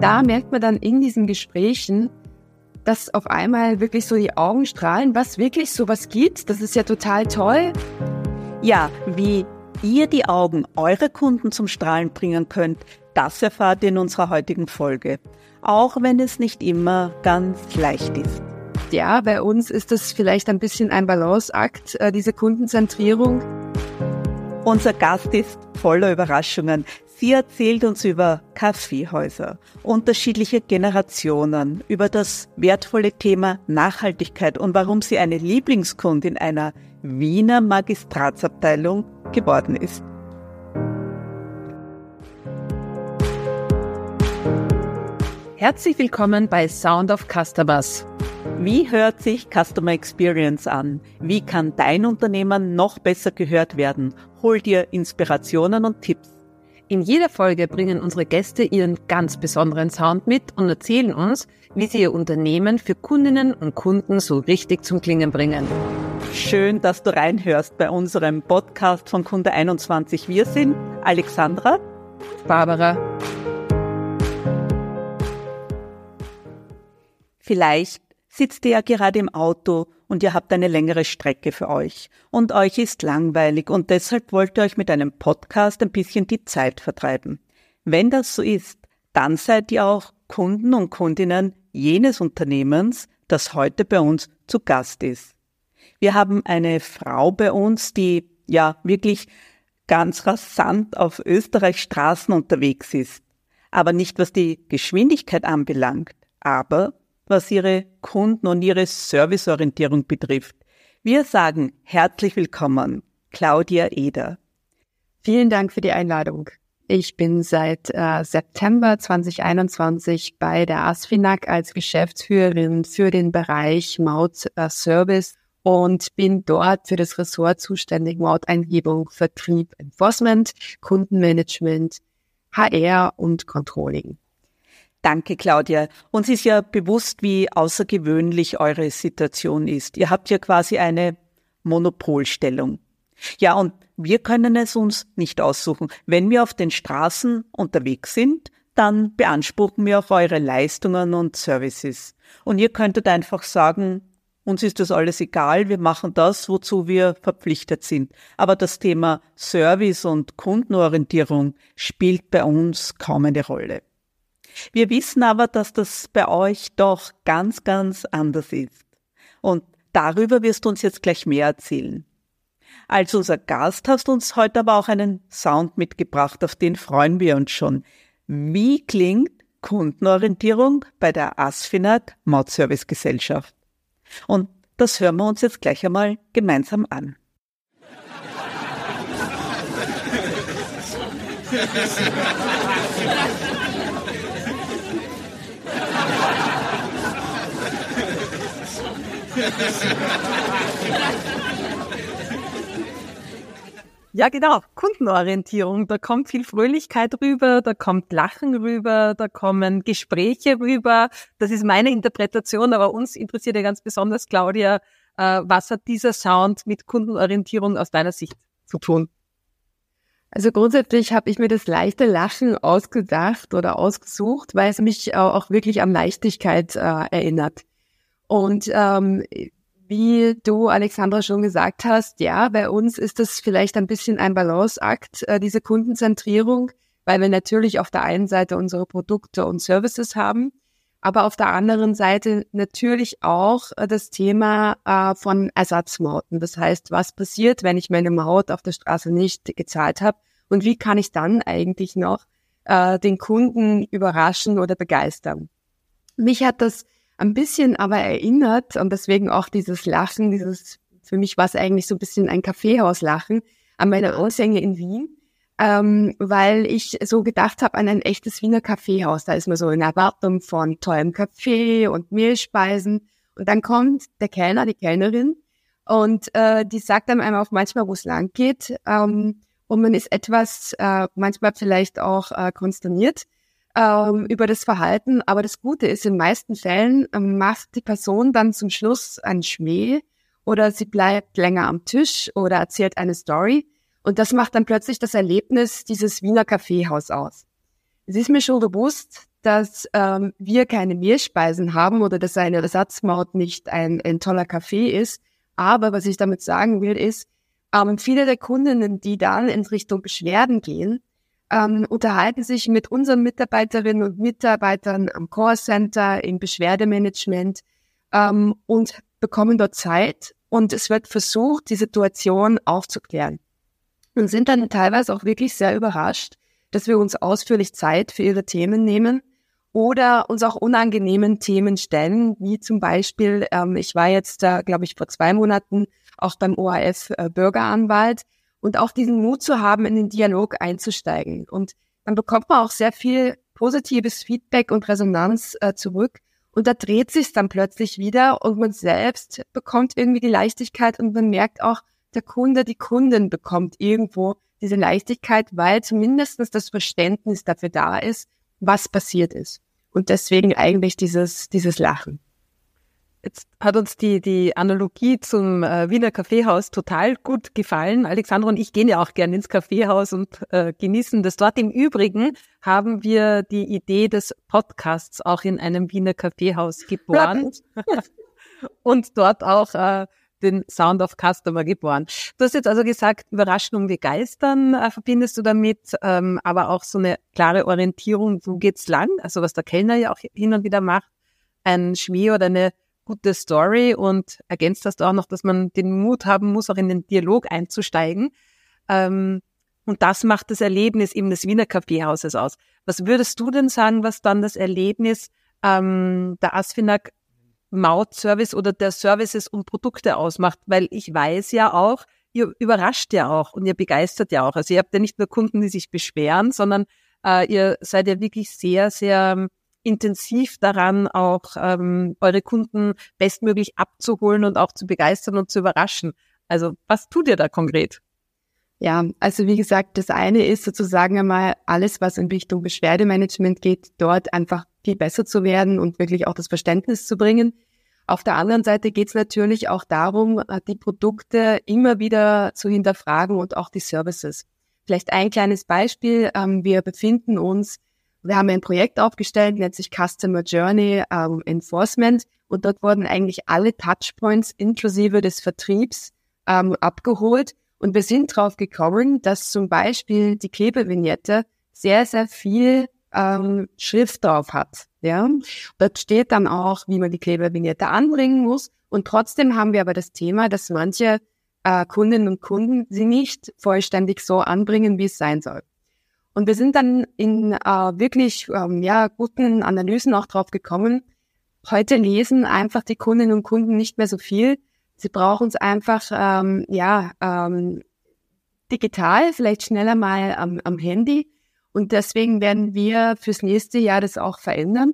da merkt man dann in diesen Gesprächen, dass auf einmal wirklich so die Augen strahlen, was wirklich sowas gibt. Das ist ja total toll. Ja, wie ihr die Augen eurer Kunden zum Strahlen bringen könnt, das erfahrt ihr in unserer heutigen Folge. Auch wenn es nicht immer ganz leicht ist. Ja, bei uns ist das vielleicht ein bisschen ein Balanceakt, äh, diese Kundenzentrierung. Unser Gast ist voller Überraschungen. Sie erzählt uns über Kaffeehäuser, unterschiedliche Generationen, über das wertvolle Thema Nachhaltigkeit und warum sie eine Lieblingskundin einer Wiener Magistratsabteilung geworden ist. Herzlich willkommen bei Sound of Customers. Wie hört sich Customer Experience an? Wie kann dein Unternehmen noch besser gehört werden? Hol dir Inspirationen und Tipps. In jeder Folge bringen unsere Gäste ihren ganz besonderen Sound mit und erzählen uns, wie sie ihr Unternehmen für Kundinnen und Kunden so richtig zum Klingen bringen. Schön, dass du reinhörst bei unserem Podcast von Kunde 21. Wir sind Alexandra, Barbara. Vielleicht sitzt ihr ja gerade im Auto und ihr habt eine längere Strecke für euch und euch ist langweilig und deshalb wollt ihr euch mit einem Podcast ein bisschen die Zeit vertreiben. Wenn das so ist, dann seid ihr auch Kunden und Kundinnen jenes Unternehmens, das heute bei uns zu Gast ist. Wir haben eine Frau bei uns, die ja wirklich ganz rasant auf Österreichs Straßen unterwegs ist. Aber nicht was die Geschwindigkeit anbelangt, aber was ihre Kunden und ihre Serviceorientierung betrifft. Wir sagen herzlich willkommen, Claudia Eder. Vielen Dank für die Einladung. Ich bin seit äh, September 2021 bei der ASFINAG als Geschäftsführerin für den Bereich Maut äh, Service und bin dort für das Ressort zuständig Mauteingebung, Vertrieb, Enforcement, Kundenmanagement, HR und Controlling. Danke, Claudia. Uns ist ja bewusst, wie außergewöhnlich eure Situation ist. Ihr habt ja quasi eine Monopolstellung. Ja, und wir können es uns nicht aussuchen. Wenn wir auf den Straßen unterwegs sind, dann beanspruchen wir auch eure Leistungen und Services. Und ihr könntet einfach sagen, uns ist das alles egal, wir machen das, wozu wir verpflichtet sind. Aber das Thema Service und Kundenorientierung spielt bei uns kaum eine Rolle. Wir wissen aber, dass das bei euch doch ganz, ganz anders ist. Und darüber wirst du uns jetzt gleich mehr erzählen. Als unser Gast hast du uns heute aber auch einen Sound mitgebracht, auf den freuen wir uns schon. Wie klingt Kundenorientierung bei der ASFINAG Mautservice Gesellschaft? Und das hören wir uns jetzt gleich einmal gemeinsam an. Ja, genau. Kundenorientierung. Da kommt viel Fröhlichkeit rüber, da kommt Lachen rüber, da kommen Gespräche rüber. Das ist meine Interpretation, aber uns interessiert ja ganz besonders, Claudia, äh, was hat dieser Sound mit Kundenorientierung aus deiner Sicht zu tun? Also grundsätzlich habe ich mir das leichte Lachen ausgedacht oder ausgesucht, weil es mich auch wirklich an Leichtigkeit äh, erinnert. Und ähm, wie du, Alexandra, schon gesagt hast, ja, bei uns ist das vielleicht ein bisschen ein Balanceakt, äh, diese Kundenzentrierung, weil wir natürlich auf der einen Seite unsere Produkte und Services haben, aber auf der anderen Seite natürlich auch äh, das Thema äh, von Ersatzmauten. Das heißt, was passiert, wenn ich meine Maut auf der Straße nicht gezahlt habe und wie kann ich dann eigentlich noch den Kunden überraschen oder begeistern? Mich hat das ein bisschen aber erinnert und deswegen auch dieses Lachen, dieses, für mich war es eigentlich so ein bisschen ein Kaffeehauslachen an meine Ausgänge in Wien, ähm, weil ich so gedacht habe an ein echtes Wiener Kaffeehaus. Da ist man so in Erwartung von tollem Kaffee und Mehlspeisen. Und dann kommt der Kellner, die Kellnerin und äh, die sagt dann einmal auch manchmal, wo es lang geht ähm, und man ist etwas, äh, manchmal vielleicht auch äh, konsterniert ähm, über das Verhalten. Aber das Gute ist, in meisten Fällen ähm, macht die Person dann zum Schluss einen Schmäh oder sie bleibt länger am Tisch oder erzählt eine Story. Und das macht dann plötzlich das Erlebnis dieses Wiener Kaffeehaus aus. Es ist mir schon bewusst, dass ähm, wir keine Mehlspeisen haben oder dass eine Ersatzmaut nicht ein, ein toller Kaffee ist. Aber was ich damit sagen will, ist, ähm, viele der Kundinnen, die dann in Richtung Beschwerden gehen, ähm, unterhalten sich mit unseren Mitarbeiterinnen und Mitarbeitern am Callcenter, im Beschwerdemanagement ähm, und bekommen dort Zeit und es wird versucht, die Situation aufzuklären. Und sind dann teilweise auch wirklich sehr überrascht, dass wir uns ausführlich Zeit für ihre Themen nehmen oder uns auch unangenehmen Themen stellen, wie zum Beispiel, ähm, ich war jetzt, äh, glaube ich, vor zwei Monaten auch beim ORF äh, Bürgeranwalt und auch diesen Mut zu haben, in den Dialog einzusteigen. Und dann bekommt man auch sehr viel positives Feedback und Resonanz äh, zurück. Und da dreht sich dann plötzlich wieder und man selbst bekommt irgendwie die Leichtigkeit und man merkt auch, der Kunde, die Kundin bekommt irgendwo diese Leichtigkeit, weil zumindestens das Verständnis dafür da ist, was passiert ist. Und deswegen eigentlich dieses, dieses Lachen. Jetzt hat uns die, die Analogie zum äh, Wiener Kaffeehaus total gut gefallen. Alexandra und ich gehen ja auch gerne ins Kaffeehaus und äh, genießen das dort. Im Übrigen haben wir die Idee des Podcasts auch in einem Wiener Kaffeehaus geboren und dort auch äh, den Sound of Customer geboren. Du hast jetzt also gesagt, Überraschen und Begeistern äh, verbindest du damit, ähm, aber auch so eine klare Orientierung, wo geht's lang? Also was der Kellner ja auch hin und wieder macht, ein Schmäh oder eine gute Story und ergänzt das auch noch, dass man den Mut haben muss, auch in den Dialog einzusteigen. Ähm, und das macht das Erlebnis eben des Wiener Kaffeehauses aus. Was würdest du denn sagen, was dann das Erlebnis ähm, der Asfinag Maut-Service oder der Services und Produkte ausmacht? Weil ich weiß ja auch, ihr überrascht ja auch und ihr begeistert ja auch. Also ihr habt ja nicht nur Kunden, die sich beschweren, sondern äh, ihr seid ja wirklich sehr, sehr intensiv daran, auch ähm, eure Kunden bestmöglich abzuholen und auch zu begeistern und zu überraschen. Also was tut ihr da konkret? Ja, also wie gesagt, das eine ist sozusagen einmal alles, was in Richtung Beschwerdemanagement geht, dort einfach viel besser zu werden und wirklich auch das Verständnis zu bringen. Auf der anderen Seite geht es natürlich auch darum, die Produkte immer wieder zu hinterfragen und auch die Services. Vielleicht ein kleines Beispiel. Ähm, wir befinden uns wir haben ein Projekt aufgestellt, nennt sich Customer Journey ähm, Enforcement und dort wurden eigentlich alle Touchpoints inklusive des Vertriebs ähm, abgeholt und wir sind drauf gekommen, dass zum Beispiel die Klebevignette sehr, sehr viel ähm, Schrift drauf hat. Ja, dort steht dann auch, wie man die Klebevignette anbringen muss. Und trotzdem haben wir aber das Thema, dass manche äh, Kundinnen und Kunden sie nicht vollständig so anbringen, wie es sein soll. Und wir sind dann in äh, wirklich ähm, ja, guten Analysen auch drauf gekommen. Heute lesen einfach die Kundinnen und Kunden nicht mehr so viel. Sie brauchen es einfach ähm, ja ähm, digital, vielleicht schneller mal am, am Handy. Und deswegen werden wir fürs nächste Jahr das auch verändern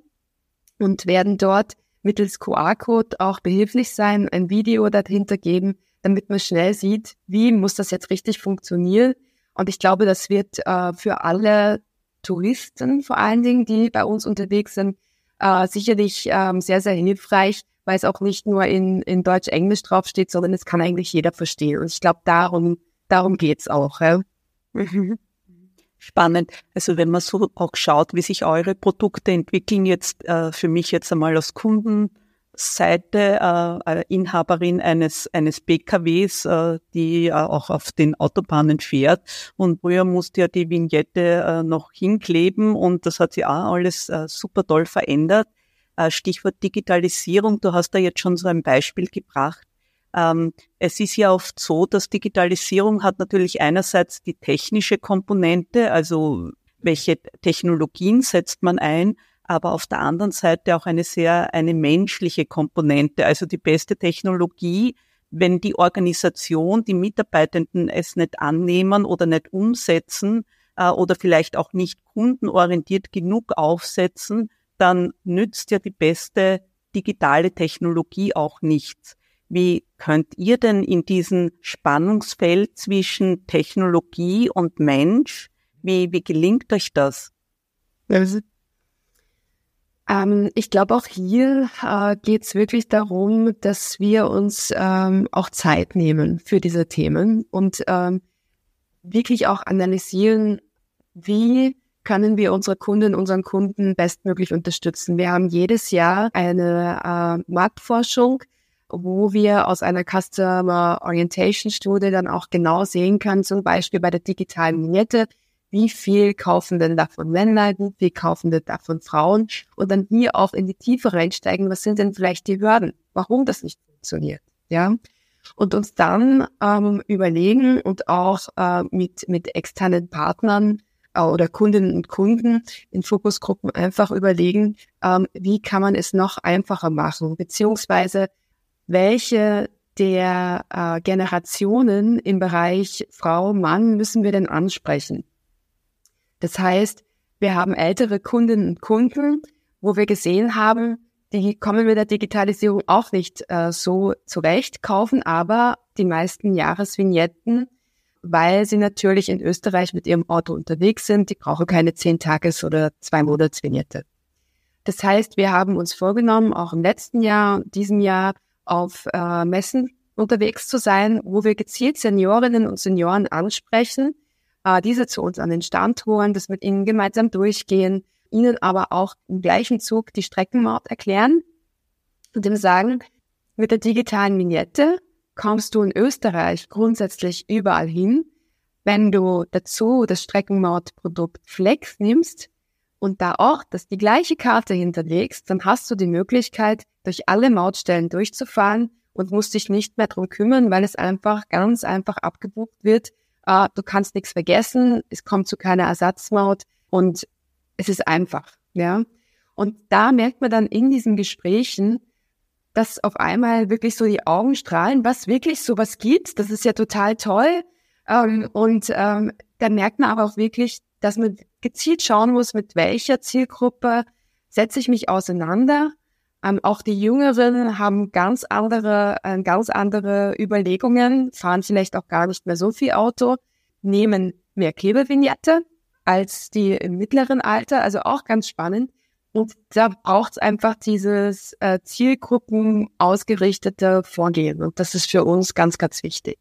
und werden dort mittels QR-Code auch behilflich sein, ein Video dahinter geben, damit man schnell sieht, wie muss das jetzt richtig funktionieren und ich glaube, das wird äh, für alle Touristen vor allen Dingen, die bei uns unterwegs sind, äh, sicherlich ähm, sehr, sehr hilfreich, weil es auch nicht nur in, in Deutsch-Englisch draufsteht, sondern es kann eigentlich jeder verstehen. Und ich glaube, darum, darum geht's auch. Ja? Spannend. Also wenn man so auch schaut, wie sich eure Produkte entwickeln, jetzt äh, für mich jetzt einmal als Kunden Seite äh, Inhaberin eines, eines PKWs, äh, die äh, auch auf den Autobahnen fährt. Und früher musste ja die Vignette äh, noch hinkleben und das hat sich auch alles äh, super toll verändert. Äh, Stichwort Digitalisierung, du hast da jetzt schon so ein Beispiel gebracht. Ähm, es ist ja oft so, dass Digitalisierung hat natürlich einerseits die technische Komponente, also welche Technologien setzt man ein, aber auf der anderen Seite auch eine sehr, eine menschliche Komponente, also die beste Technologie, wenn die Organisation, die Mitarbeitenden es nicht annehmen oder nicht umsetzen äh, oder vielleicht auch nicht kundenorientiert genug aufsetzen, dann nützt ja die beste digitale Technologie auch nichts. Wie könnt ihr denn in diesem Spannungsfeld zwischen Technologie und Mensch, wie, wie gelingt euch das? Ähm, ich glaube, auch hier äh, geht es wirklich darum, dass wir uns ähm, auch Zeit nehmen für diese Themen und ähm, wirklich auch analysieren, wie können wir unsere Kundinnen, unseren Kunden bestmöglich unterstützen. Wir haben jedes Jahr eine äh, Marktforschung, wo wir aus einer Customer Orientation Studie dann auch genau sehen können, zum Beispiel bei der digitalen Vignette, wie viel kaufen denn davon Männer, wie viel kaufen denn davon Frauen? Und dann hier auch in die Tiefe reinsteigen, was sind denn vielleicht die Hürden, warum das nicht funktioniert, ja. Und uns dann ähm, überlegen und auch äh, mit, mit externen Partnern äh, oder Kundinnen und Kunden in Fokusgruppen einfach überlegen, ähm, wie kann man es noch einfacher machen, beziehungsweise welche der äh, Generationen im Bereich Frau, Mann müssen wir denn ansprechen? Das heißt, wir haben ältere Kundinnen und Kunden, wo wir gesehen haben, die kommen mit der Digitalisierung auch nicht äh, so zurecht, kaufen aber die meisten Jahresvignetten, weil sie natürlich in Österreich mit ihrem Auto unterwegs sind. Die brauchen keine zehn Tages- oder zwei Monatsvignette. Das heißt, wir haben uns vorgenommen, auch im letzten Jahr, diesem Jahr auf äh, Messen unterwegs zu sein, wo wir gezielt Seniorinnen und Senioren ansprechen, äh, diese zu uns an den Stand holen, das mit ihnen gemeinsam durchgehen, ihnen aber auch im gleichen Zug die Streckenmaut erklären und dem sagen, mit der digitalen Vignette kommst du in Österreich grundsätzlich überall hin. Wenn du dazu das Streckenmautprodukt Flex nimmst und da auch das die gleiche Karte hinterlegst, dann hast du die Möglichkeit, durch alle Mautstellen durchzufahren und musst dich nicht mehr drum kümmern, weil es einfach ganz einfach abgebucht wird äh, du kannst nichts vergessen, es kommt zu keiner Ersatzmaut und es ist einfach, ja. Und da merkt man dann in diesen Gesprächen, dass auf einmal wirklich so die Augen strahlen, was wirklich sowas gibt. Das ist ja total toll. Ähm, und ähm, dann merkt man aber auch wirklich, dass man gezielt schauen muss, mit welcher Zielgruppe setze ich mich auseinander ähm, auch die Jüngeren haben ganz andere, äh, ganz andere Überlegungen, fahren vielleicht auch gar nicht mehr so viel Auto, nehmen mehr Klebevignette als die im mittleren Alter, also auch ganz spannend. Und da braucht es einfach dieses äh, Zielgruppen ausgerichtete Vorgehen. Und das ist für uns ganz, ganz wichtig.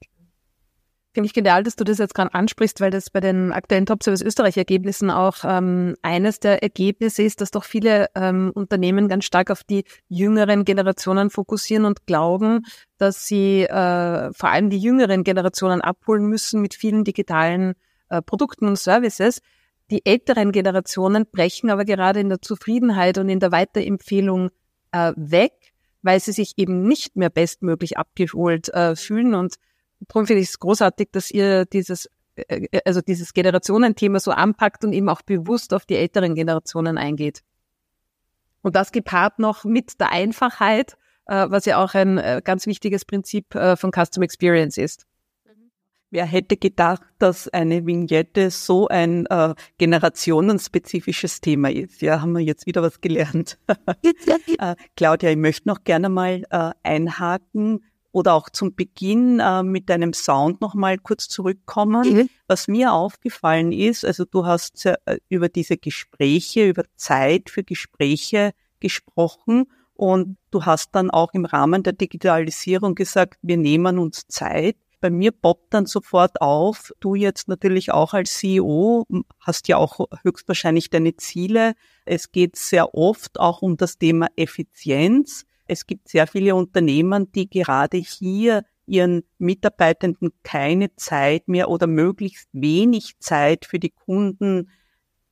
Finde ich genial, dass du das jetzt gerade ansprichst, weil das bei den aktuellen Top Service Österreich Ergebnissen auch ähm, eines der Ergebnisse ist, dass doch viele ähm, Unternehmen ganz stark auf die jüngeren Generationen fokussieren und glauben, dass sie äh, vor allem die jüngeren Generationen abholen müssen mit vielen digitalen äh, Produkten und Services. Die älteren Generationen brechen aber gerade in der Zufriedenheit und in der Weiterempfehlung äh, weg, weil sie sich eben nicht mehr bestmöglich abgeholt äh, fühlen und darum finde ich es großartig, dass ihr dieses, äh, äh, also dieses Generationenthema so anpackt und eben auch bewusst auf die älteren Generationen eingeht. Und das gepaart noch mit der Einfachheit, äh, was ja auch ein ganz wichtiges Prinzip von Custom Experience ist. Wer hätte gedacht, dass eine Vignette so ein äh, generationenspezifisches Thema ist? Ja, haben wir jetzt wieder was gelernt. äh, Claudia, ich möchte noch gerne mal äh, einhaken oder auch zum Beginn äh, mit deinem Sound nochmal kurz zurückkommen. Mhm. Was mir aufgefallen ist, also du hast äh, über diese Gespräche, über Zeit für Gespräche gesprochen und du hast dann auch im Rahmen der Digitalisierung gesagt, wir nehmen uns Zeit. Bei mir poppt dann sofort auf, du jetzt natürlich auch als CEO hast ja auch höchstwahrscheinlich deine Ziele. Es geht sehr oft auch um das Thema Effizienz. Es gibt sehr viele Unternehmen, die gerade hier ihren Mitarbeitenden keine Zeit mehr oder möglichst wenig Zeit für die Kunden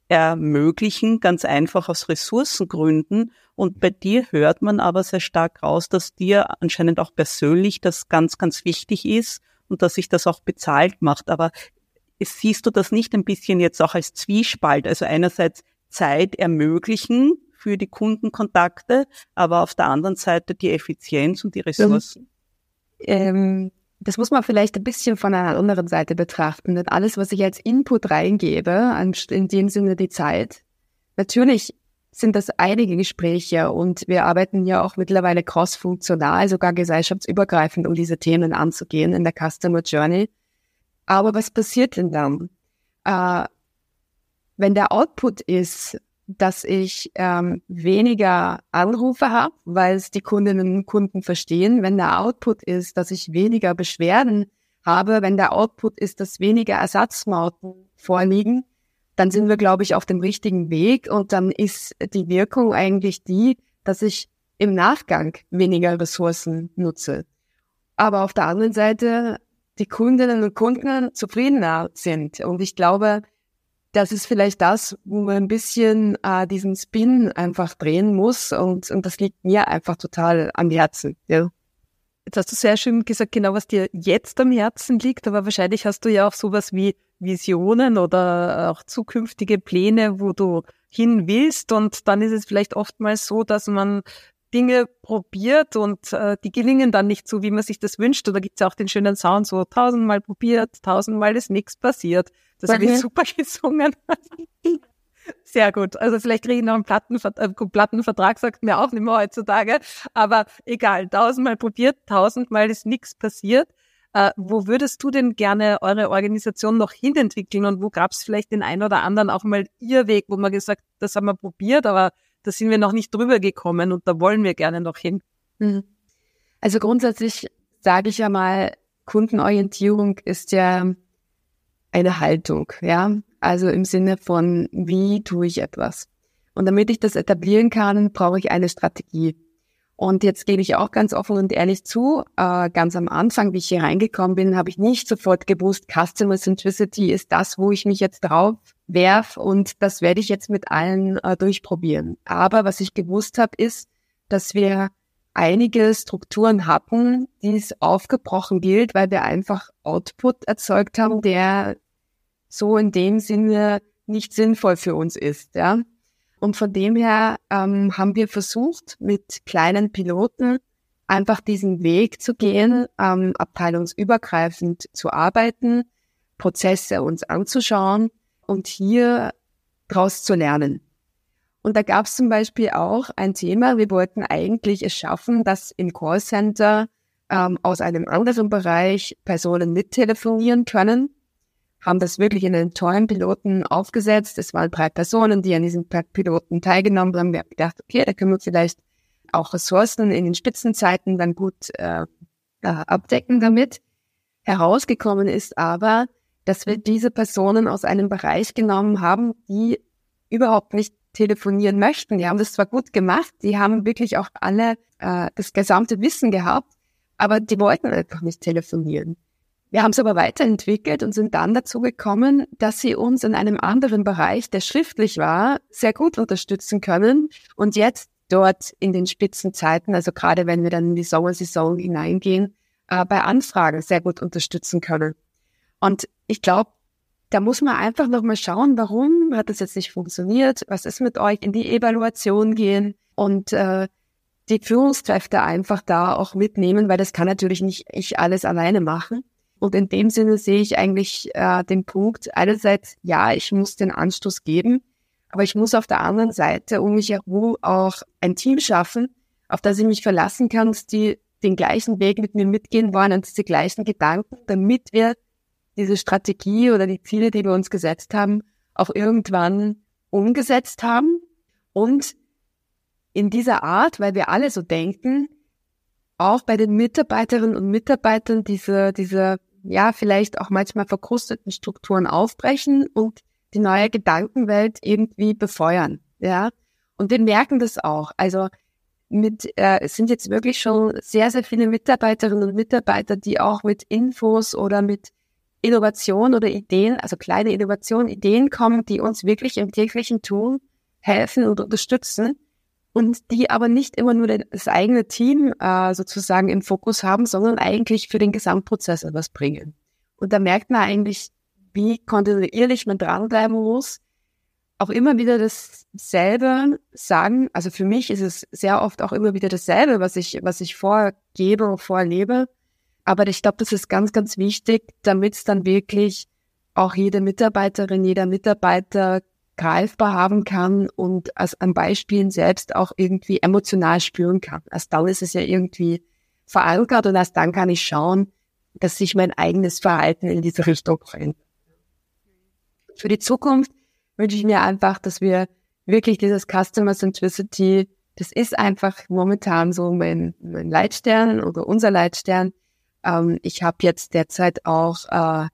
ermöglichen, ganz einfach aus Ressourcengründen. Und bei dir hört man aber sehr stark raus, dass dir anscheinend auch persönlich das ganz, ganz wichtig ist und dass sich das auch bezahlt macht. Aber siehst du das nicht ein bisschen jetzt auch als Zwiespalt? Also einerseits Zeit ermöglichen für die Kundenkontakte, aber auf der anderen Seite die Effizienz und die Ressourcen. Ähm, das muss man vielleicht ein bisschen von einer anderen Seite betrachten. Denn alles, was ich als Input reingebe, in dem Sinne die Zeit, natürlich sind das einige Gespräche und wir arbeiten ja auch mittlerweile cross-funktional, sogar gesellschaftsübergreifend, um diese Themen anzugehen in der Customer Journey. Aber was passiert denn dann? Äh, wenn der Output ist, dass ich ähm, weniger Anrufe habe, weil es die Kundinnen und Kunden verstehen. Wenn der Output ist, dass ich weniger Beschwerden habe, wenn der Output ist, dass weniger Ersatzmauten vorliegen, dann sind wir, glaube ich, auf dem richtigen Weg und dann ist die Wirkung eigentlich die, dass ich im Nachgang weniger Ressourcen nutze. Aber auf der anderen Seite die Kundinnen und Kunden zufriedener sind. Und ich glaube, das ist vielleicht das, wo man ein bisschen äh, diesen Spin einfach drehen muss. Und, und das liegt mir einfach total am Herzen. Ja. Jetzt hast du sehr schön gesagt, genau was dir jetzt am Herzen liegt, aber wahrscheinlich hast du ja auch sowas wie Visionen oder auch zukünftige Pläne, wo du hin willst. Und dann ist es vielleicht oftmals so, dass man Dinge probiert und äh, die gelingen dann nicht so, wie man sich das wünscht. Oder gibt es auch den schönen Sound, so tausendmal probiert, tausendmal ist nichts passiert. Das okay. habe ich super gesungen. Sehr gut. Also vielleicht kriege ich noch einen Plattenver äh, Plattenvertrag, sagt mir auch nicht mehr heutzutage. Aber egal, tausendmal probiert, tausendmal ist nichts passiert. Äh, wo würdest du denn gerne eure Organisation noch hinentwickeln und wo gab es vielleicht den einen oder anderen auch mal ihr Weg, wo man gesagt, das haben wir probiert, aber da sind wir noch nicht drüber gekommen und da wollen wir gerne noch hin. Mhm. Also grundsätzlich sage ich ja mal, Kundenorientierung ist ja eine Haltung, ja. Also im Sinne von, wie tue ich etwas? Und damit ich das etablieren kann, brauche ich eine Strategie. Und jetzt gebe ich auch ganz offen und ehrlich zu, äh, ganz am Anfang, wie ich hier reingekommen bin, habe ich nicht sofort gewusst, Customer Centricity ist das, wo ich mich jetzt drauf werf und das werde ich jetzt mit allen äh, durchprobieren. Aber was ich gewusst habe, ist, dass wir einige Strukturen hatten, die es aufgebrochen gilt, weil wir einfach Output erzeugt haben, der so in dem Sinne nicht sinnvoll für uns ist, ja. Und von dem her ähm, haben wir versucht, mit kleinen Piloten einfach diesen Weg zu gehen, ähm, abteilungsübergreifend zu arbeiten, Prozesse uns anzuschauen und hier daraus zu lernen. Und da gab es zum Beispiel auch ein Thema, wir wollten eigentlich es schaffen, dass im Callcenter ähm, aus einem anderen Bereich Personen mittelefonieren können haben das wirklich in einen tollen Piloten aufgesetzt. Es waren drei Personen, die an diesem Piloten teilgenommen haben. Wir haben gedacht, okay, da können wir vielleicht auch Ressourcen in den Spitzenzeiten dann gut äh, äh, abdecken damit. Herausgekommen ist aber, dass wir diese Personen aus einem Bereich genommen haben, die überhaupt nicht telefonieren möchten. Die haben das zwar gut gemacht, die haben wirklich auch alle äh, das gesamte Wissen gehabt, aber die wollten einfach nicht telefonieren. Wir haben es aber weiterentwickelt und sind dann dazu gekommen, dass sie uns in einem anderen Bereich, der schriftlich war, sehr gut unterstützen können und jetzt dort in den Spitzenzeiten, also gerade wenn wir dann in die Sommersaison hineingehen, äh, bei Anfragen sehr gut unterstützen können. Und ich glaube, da muss man einfach nochmal schauen, warum hat das jetzt nicht funktioniert, was ist mit euch, in die Evaluation gehen und äh, die Führungskräfte einfach da auch mitnehmen, weil das kann natürlich nicht ich alles alleine machen. Und in dem Sinne sehe ich eigentlich äh, den Punkt, einerseits, ja, ich muss den Anstoß geben, aber ich muss auf der anderen Seite um mich herum auch ein Team schaffen, auf das ich mich verlassen kann, die den gleichen Weg mit mir mitgehen wollen und diese gleichen Gedanken, damit wir diese Strategie oder die Ziele, die wir uns gesetzt haben, auch irgendwann umgesetzt haben. Und in dieser Art, weil wir alle so denken, auch bei den Mitarbeiterinnen und Mitarbeitern diese, diese ja, vielleicht auch manchmal verkrusteten Strukturen aufbrechen und die neue Gedankenwelt irgendwie befeuern, ja. Und wir merken das auch. Also mit, äh, es sind jetzt wirklich schon sehr, sehr viele Mitarbeiterinnen und Mitarbeiter, die auch mit Infos oder mit Innovation oder Ideen, also kleine Innovationen, Ideen kommen, die uns wirklich im täglichen Tun helfen und unterstützen und die aber nicht immer nur das eigene Team äh, sozusagen im Fokus haben, sondern eigentlich für den Gesamtprozess etwas bringen. Und da merkt man eigentlich, wie kontinuierlich man dranbleiben muss, auch immer wieder dasselbe sagen. Also für mich ist es sehr oft auch immer wieder dasselbe, was ich, was ich vorgebe und vorlebe. Aber ich glaube, das ist ganz, ganz wichtig, damit es dann wirklich auch jede Mitarbeiterin, jeder Mitarbeiter greifbar haben kann und als an Beispielen selbst auch irgendwie emotional spüren kann. Erst dann ist es ja irgendwie verankert und erst dann kann ich schauen, dass sich mein eigenes Verhalten in diese Richtung verändert. Für die Zukunft wünsche ich mir einfach, dass wir wirklich dieses Customer Centricity, das ist einfach momentan so mein, mein Leitstern oder unser Leitstern. Ähm, ich habe jetzt derzeit auch äh,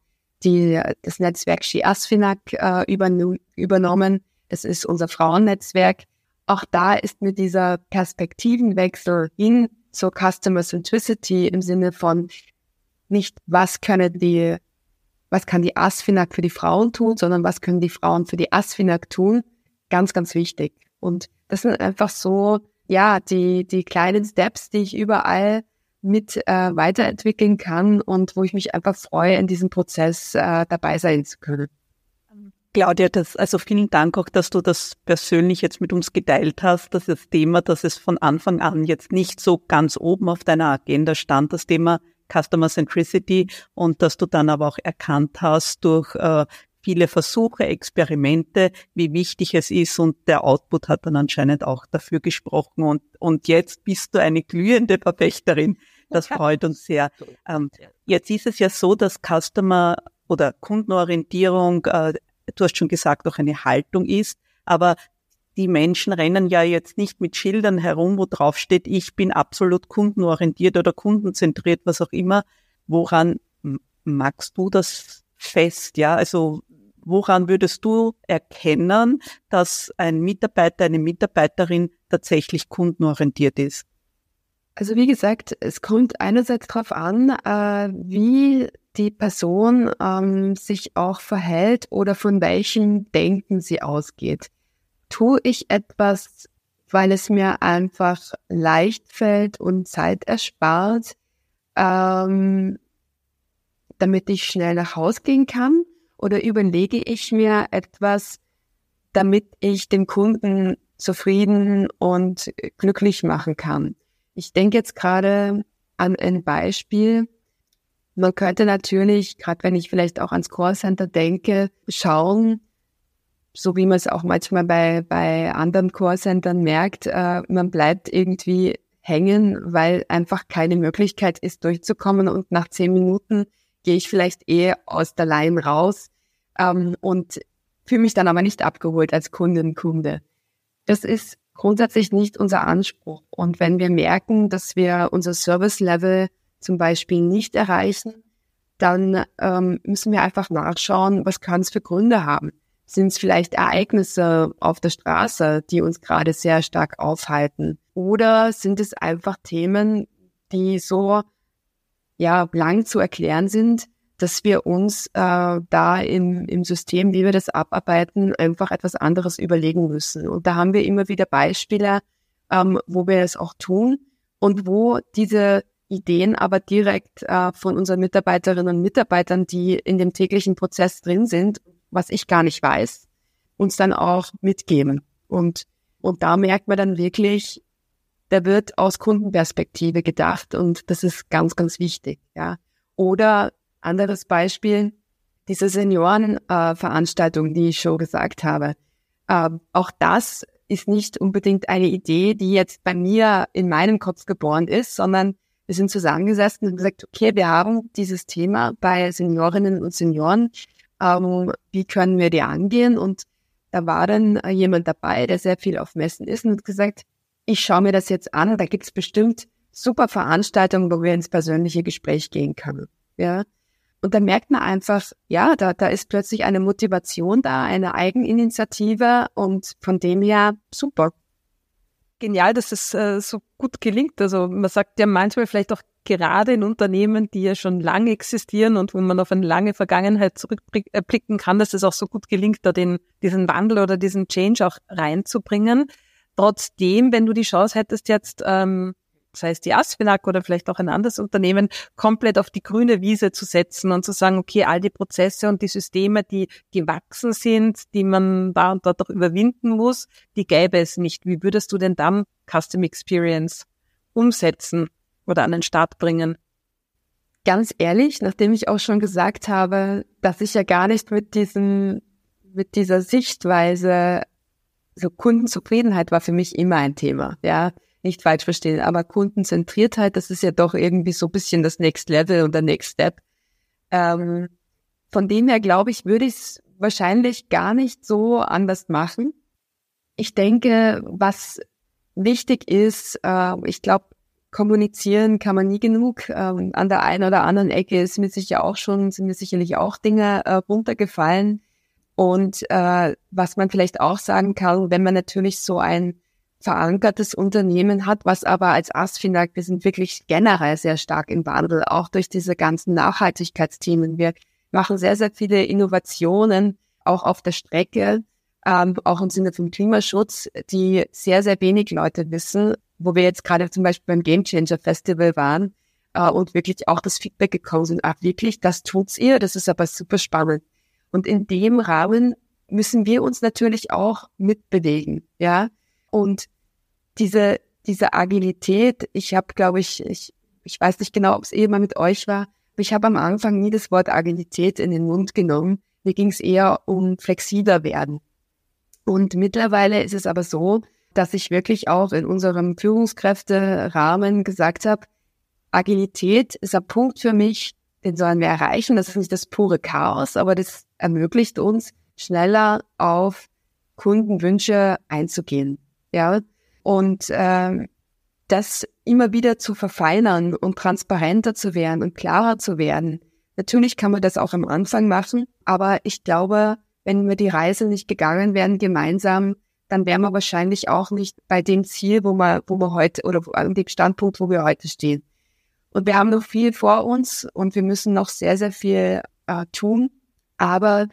die, das Netzwerk She Asfinag äh, übernommen. Das ist unser Frauennetzwerk. Auch da ist mit dieser Perspektivenwechsel hin zur Customer Centricity im Sinne von nicht, was können die, was kann die Asfinag für die Frauen tun, sondern was können die Frauen für die Asfinag tun, ganz, ganz wichtig. Und das sind einfach so, ja, die, die kleinen Steps, die ich überall mit äh, weiterentwickeln kann und wo ich mich einfach freue, in diesem Prozess äh, dabei sein zu können. Claudia, das, also vielen Dank auch, dass du das persönlich jetzt mit uns geteilt hast. Das ist das Thema, dass es von Anfang an jetzt nicht so ganz oben auf deiner Agenda stand, das Thema Customer Centricity und dass du dann aber auch erkannt hast durch äh, viele Versuche, Experimente, wie wichtig es ist und der Output hat dann anscheinend auch dafür gesprochen und, und jetzt bist du eine glühende Verfechterin. Das freut uns sehr. Ähm, jetzt ist es ja so, dass Customer oder Kundenorientierung, äh, du hast schon gesagt, auch eine Haltung ist, aber die Menschen rennen ja jetzt nicht mit Schildern herum, wo drauf steht, ich bin absolut kundenorientiert oder kundenzentriert, was auch immer. Woran magst du das fest? Ja, also woran würdest du erkennen, dass ein Mitarbeiter, eine Mitarbeiterin tatsächlich kundenorientiert ist? Also wie gesagt, es kommt einerseits darauf an, äh, wie die Person ähm, sich auch verhält oder von welchem Denken sie ausgeht. Tue ich etwas, weil es mir einfach leicht fällt und Zeit erspart, ähm, damit ich schnell nach Hause gehen kann? Oder überlege ich mir etwas, damit ich den Kunden zufrieden und glücklich machen kann? Ich denke jetzt gerade an ein Beispiel. Man könnte natürlich, gerade wenn ich vielleicht auch ans Callcenter denke, schauen, so wie man es auch manchmal bei, bei anderen Callcentern merkt, äh, man bleibt irgendwie hängen, weil einfach keine Möglichkeit ist, durchzukommen und nach zehn Minuten gehe ich vielleicht eh aus der Line raus ähm, und fühle mich dann aber nicht abgeholt als Kundin, Kunde. Das ist grundsätzlich nicht unser Anspruch. Und wenn wir merken, dass wir unser Service-Level zum Beispiel nicht erreichen, dann ähm, müssen wir einfach nachschauen, was kann es für Gründe haben. Sind es vielleicht Ereignisse auf der Straße, die uns gerade sehr stark aufhalten? Oder sind es einfach Themen, die so ja lang zu erklären sind, dass wir uns äh, da im, im System, wie wir das abarbeiten, einfach etwas anderes überlegen müssen. Und da haben wir immer wieder Beispiele, ähm, wo wir es auch tun und wo diese Ideen aber direkt äh, von unseren Mitarbeiterinnen und Mitarbeitern, die in dem täglichen Prozess drin sind, was ich gar nicht weiß, uns dann auch mitgeben. Und, und da merkt man dann wirklich, da wird aus Kundenperspektive gedacht und das ist ganz, ganz wichtig, ja. Oder anderes Beispiel, diese Seniorenveranstaltung, äh, die ich schon gesagt habe. Äh, auch das ist nicht unbedingt eine Idee, die jetzt bei mir in meinem Kopf geboren ist, sondern wir sind zusammengesessen und gesagt, okay, wir haben dieses Thema bei Seniorinnen und Senioren. Ähm, wie können wir die angehen? Und da war dann äh, jemand dabei, der sehr viel auf Messen ist und hat gesagt, ich schaue mir das jetzt an, da gibt's bestimmt super Veranstaltungen, wo wir ins persönliche Gespräch gehen können. Ja. Und da merkt man einfach, ja, da, da ist plötzlich eine Motivation da, eine Eigeninitiative und von dem her super. Genial, dass es äh, so gut gelingt. Also man sagt ja manchmal vielleicht auch gerade in Unternehmen, die ja schon lange existieren und wo man auf eine lange Vergangenheit zurückblicken kann, dass es auch so gut gelingt, da den, diesen Wandel oder diesen Change auch reinzubringen. Trotzdem, wenn du die Chance hättest, jetzt ähm, sei es die Asfinag oder vielleicht auch ein anderes Unternehmen, komplett auf die grüne Wiese zu setzen und zu sagen, okay, all die Prozesse und die Systeme, die gewachsen sind, die man da und dort auch überwinden muss, die gäbe es nicht. Wie würdest du denn dann Custom Experience umsetzen oder an den Start bringen? Ganz ehrlich, nachdem ich auch schon gesagt habe, dass ich ja gar nicht mit diesem, mit dieser Sichtweise, so Kundenzufriedenheit war für mich immer ein Thema, ja nicht falsch verstehen, aber Kundenzentriertheit, das ist ja doch irgendwie so ein bisschen das Next Level und der Next Step. Ähm, von dem her glaube ich, würde ich es wahrscheinlich gar nicht so anders machen. Ich denke, was wichtig ist, äh, ich glaube, kommunizieren kann man nie genug. Ähm, an der einen oder anderen Ecke ist mir sicher auch schon, sind mir sicherlich auch Dinge äh, runtergefallen. Und äh, was man vielleicht auch sagen kann, wenn man natürlich so ein verankertes Unternehmen hat, was aber als ASFINAG, wir sind wirklich generell sehr stark im Wandel, auch durch diese ganzen Nachhaltigkeitsthemen. Wir machen sehr, sehr viele Innovationen, auch auf der Strecke, ähm, auch im Sinne vom Klimaschutz, die sehr, sehr wenig Leute wissen, wo wir jetzt gerade zum Beispiel beim Game Changer Festival waren äh, und wirklich auch das Feedback gekommen sind, ach wirklich, das tut's ihr, das ist aber super spannend. Und in dem Rahmen müssen wir uns natürlich auch mitbewegen, ja. Und diese, diese Agilität, ich habe, glaube ich, ich, ich weiß nicht genau, ob es eh mal mit euch war, aber ich habe am Anfang nie das Wort Agilität in den Mund genommen. Mir ging es eher um flexibler werden. Und mittlerweile ist es aber so, dass ich wirklich auch in unserem Führungskräfterahmen gesagt habe, Agilität ist ein Punkt für mich, den sollen wir erreichen. Das ist nicht das pure Chaos, aber das ermöglicht uns, schneller auf Kundenwünsche einzugehen. Ja, und ähm, das immer wieder zu verfeinern und transparenter zu werden und klarer zu werden. Natürlich kann man das auch am Anfang machen, aber ich glaube, wenn wir die Reise nicht gegangen wären gemeinsam, dann wären wir wahrscheinlich auch nicht bei dem Ziel, wo wir, wo wir heute oder an dem Standpunkt, wo wir heute stehen. Und wir haben noch viel vor uns und wir müssen noch sehr, sehr viel äh, tun. Aber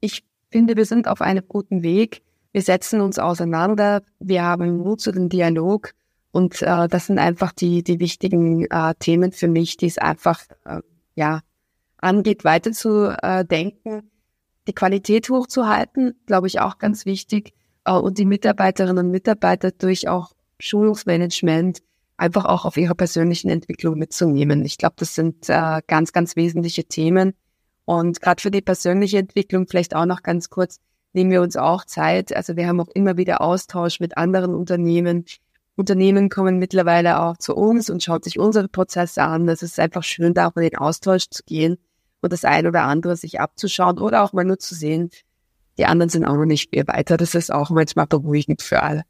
ich finde, wir sind auf einem guten Weg. Wir setzen uns auseinander. Wir haben Mut zu dem Dialog. Und äh, das sind einfach die, die wichtigen äh, Themen für mich, die es einfach äh, ja angeht, weiter zu äh, denken, die Qualität hochzuhalten, glaube ich auch ganz wichtig, äh, und die Mitarbeiterinnen und Mitarbeiter durch auch Schulungsmanagement einfach auch auf ihrer persönlichen Entwicklung mitzunehmen. Ich glaube, das sind äh, ganz, ganz wesentliche Themen. Und gerade für die persönliche Entwicklung vielleicht auch noch ganz kurz, nehmen wir uns auch Zeit. Also wir haben auch immer wieder Austausch mit anderen Unternehmen. Unternehmen kommen mittlerweile auch zu uns und schaut sich unsere Prozesse an. Es ist einfach schön, da auch in den Austausch zu gehen und das ein oder andere sich abzuschauen oder auch mal nur zu sehen, die anderen sind auch noch nicht viel weiter. Das ist auch manchmal beruhigend für alle.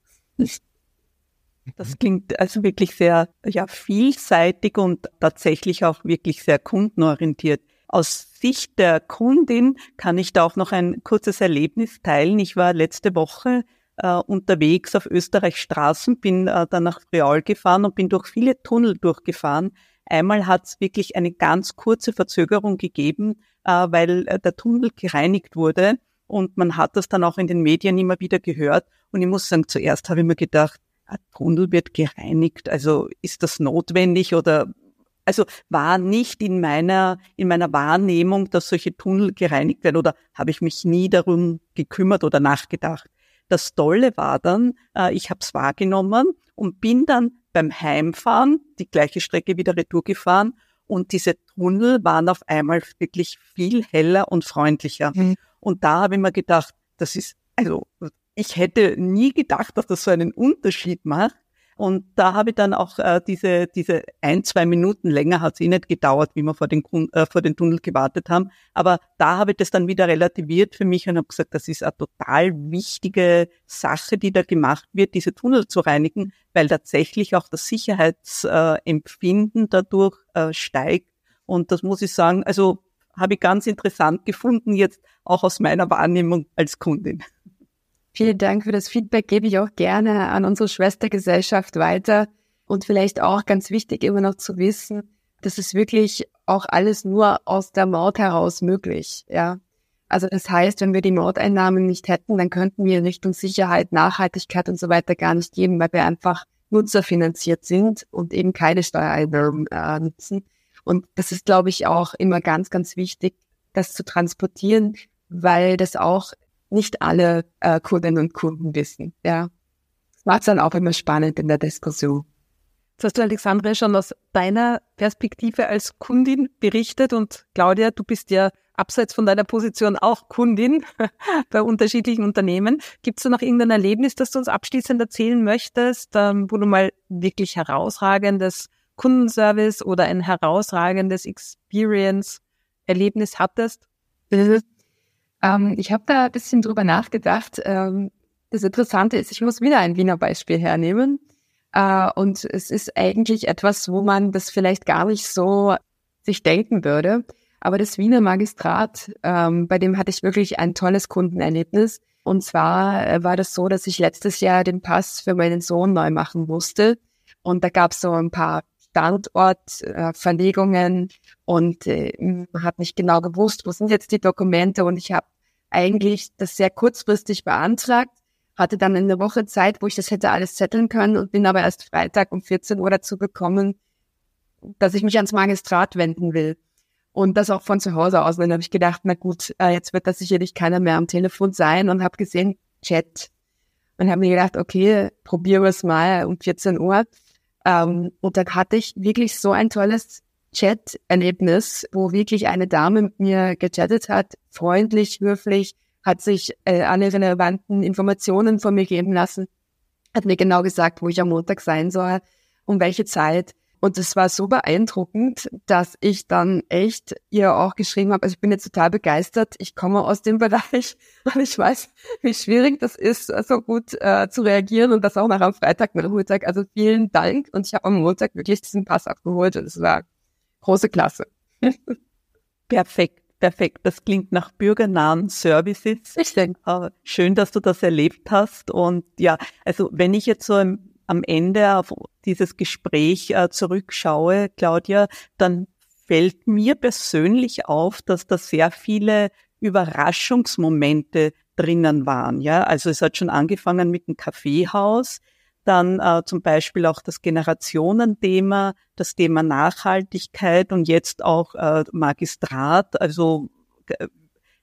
Das klingt also wirklich sehr ja, vielseitig und tatsächlich auch wirklich sehr kundenorientiert. Aus Sicht der Kundin kann ich da auch noch ein kurzes Erlebnis teilen. Ich war letzte Woche äh, unterwegs auf Österreich Straßen, bin äh, dann nach Friaul gefahren und bin durch viele Tunnel durchgefahren. Einmal hat es wirklich eine ganz kurze Verzögerung gegeben, äh, weil äh, der Tunnel gereinigt wurde und man hat das dann auch in den Medien immer wieder gehört. Und ich muss sagen, zuerst habe ich mir gedacht, ein Tunnel wird gereinigt, also ist das notwendig oder also war nicht in meiner, in meiner Wahrnehmung, dass solche Tunnel gereinigt werden oder habe ich mich nie darum gekümmert oder nachgedacht. Das Tolle war dann, äh, ich habe es wahrgenommen und bin dann beim Heimfahren die gleiche Strecke wieder retour gefahren und diese Tunnel waren auf einmal wirklich viel heller und freundlicher. Mhm. Und da habe ich mir gedacht, das ist, also ich hätte nie gedacht, dass das so einen Unterschied macht. Und da habe ich dann auch äh, diese, diese ein, zwei Minuten länger hat es eh nicht gedauert, wie wir vor den, äh, vor den Tunnel gewartet haben. Aber da habe ich das dann wieder relativiert für mich und habe gesagt, das ist eine total wichtige Sache, die da gemacht wird, diese Tunnel zu reinigen, weil tatsächlich auch das Sicherheitsempfinden dadurch äh, steigt. Und das muss ich sagen, also habe ich ganz interessant gefunden, jetzt auch aus meiner Wahrnehmung als Kundin. Vielen Dank für das Feedback, gebe ich auch gerne an unsere Schwestergesellschaft weiter. Und vielleicht auch ganz wichtig immer noch zu wissen, das ist wirklich auch alles nur aus der Maut heraus möglich, ja. Also das heißt, wenn wir die Mauteinnahmen nicht hätten, dann könnten wir in Richtung Sicherheit, Nachhaltigkeit und so weiter gar nicht geben, weil wir einfach nutzerfinanziert sind und eben keine Steuereinnahmen äh, nutzen. Und das ist, glaube ich, auch immer ganz, ganz wichtig, das zu transportieren, weil das auch nicht alle äh, Kundinnen und Kunden wissen. Ja, das macht es dann auch immer spannend in der Diskussion. Jetzt hast du, Alexandre, schon aus deiner Perspektive als Kundin berichtet und Claudia, du bist ja abseits von deiner Position auch Kundin bei unterschiedlichen Unternehmen. Gibt es da noch irgendein Erlebnis, das du uns abschließend erzählen möchtest, ähm, wo du mal wirklich herausragendes Kundenservice oder ein herausragendes Experience-Erlebnis hattest? Ähm, ich habe da ein bisschen drüber nachgedacht. Ähm, das Interessante ist, ich muss wieder ein Wiener Beispiel hernehmen. Äh, und es ist eigentlich etwas, wo man das vielleicht gar nicht so sich denken würde. Aber das Wiener Magistrat, ähm, bei dem hatte ich wirklich ein tolles Kundenerlebnis. Und zwar äh, war das so, dass ich letztes Jahr den Pass für meinen Sohn neu machen musste. Und da gab es so ein paar Standortverlegungen äh, und äh, hat nicht genau gewusst, wo sind jetzt die Dokumente. Und ich habe eigentlich das sehr kurzfristig beantragt, hatte dann eine Woche Zeit, wo ich das hätte alles zetteln können und bin aber erst Freitag um 14 Uhr dazu gekommen, dass ich mich ans Magistrat wenden will. Und das auch von zu Hause aus. Und dann habe ich gedacht, na gut, äh, jetzt wird da sicherlich keiner mehr am Telefon sein und habe gesehen, Chat. Und habe mir gedacht, okay, probieren wir es mal um 14 Uhr. Ähm, und dann hatte ich wirklich so ein tolles Chat-Erlebnis, wo wirklich eine Dame mit mir gechattet hat, freundlich, höflich, hat sich äh, alle relevanten Informationen von mir geben lassen, hat mir genau gesagt, wo ich am Montag sein soll, um welche Zeit. Und es war so beeindruckend, dass ich dann echt ihr auch geschrieben habe, also ich bin jetzt total begeistert, ich komme aus dem Bereich und ich weiß, wie schwierig das ist, so gut äh, zu reagieren und das auch nach am Freitag Nachmittag. Also vielen Dank und ich habe am Montag wirklich diesen Pass abgeholt und es war große Klasse. Perfekt. Perfekt, das klingt nach bürgernahen Services. Ich denke. Äh, schön, dass du das erlebt hast. Und ja, also wenn ich jetzt so im am Ende auf dieses Gespräch äh, zurückschaue, Claudia, dann fällt mir persönlich auf, dass da sehr viele Überraschungsmomente drinnen waren. Ja, also es hat schon angefangen mit dem Kaffeehaus, dann äh, zum Beispiel auch das Generationenthema, das Thema Nachhaltigkeit und jetzt auch äh, Magistrat. Also äh,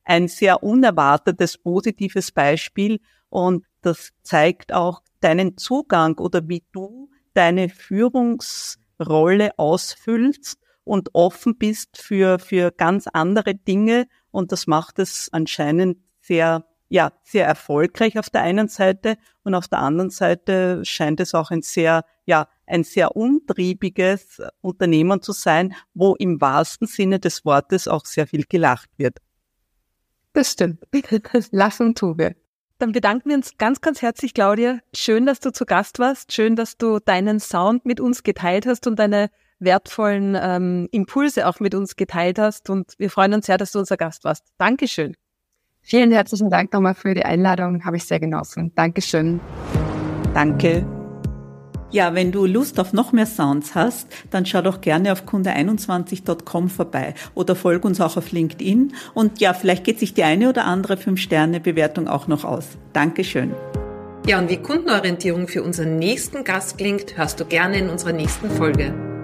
ein sehr unerwartetes positives Beispiel und das zeigt auch deinen Zugang oder wie du deine Führungsrolle ausfüllst und offen bist für, für ganz andere Dinge. Und das macht es anscheinend sehr, ja, sehr erfolgreich auf der einen Seite und auf der anderen Seite scheint es auch ein sehr, ja, ein sehr umtriebiges Unternehmen zu sein, wo im wahrsten Sinne des Wortes auch sehr viel gelacht wird. Das stimmt. Lachen tun wir. Dann bedanken wir uns ganz, ganz herzlich, Claudia. Schön, dass du zu Gast warst. Schön, dass du deinen Sound mit uns geteilt hast und deine wertvollen ähm, Impulse auch mit uns geteilt hast. Und wir freuen uns sehr, dass du unser Gast warst. Dankeschön. Vielen herzlichen Dank nochmal für die Einladung. Habe ich sehr genossen. Dankeschön. Danke. Ja, wenn du Lust auf noch mehr Sounds hast, dann schau doch gerne auf kunde21.com vorbei oder folg uns auch auf LinkedIn und ja, vielleicht geht sich die eine oder andere 5-Sterne-Bewertung auch noch aus. Dankeschön. Ja, und wie Kundenorientierung für unseren nächsten Gast klingt, hörst du gerne in unserer nächsten Folge.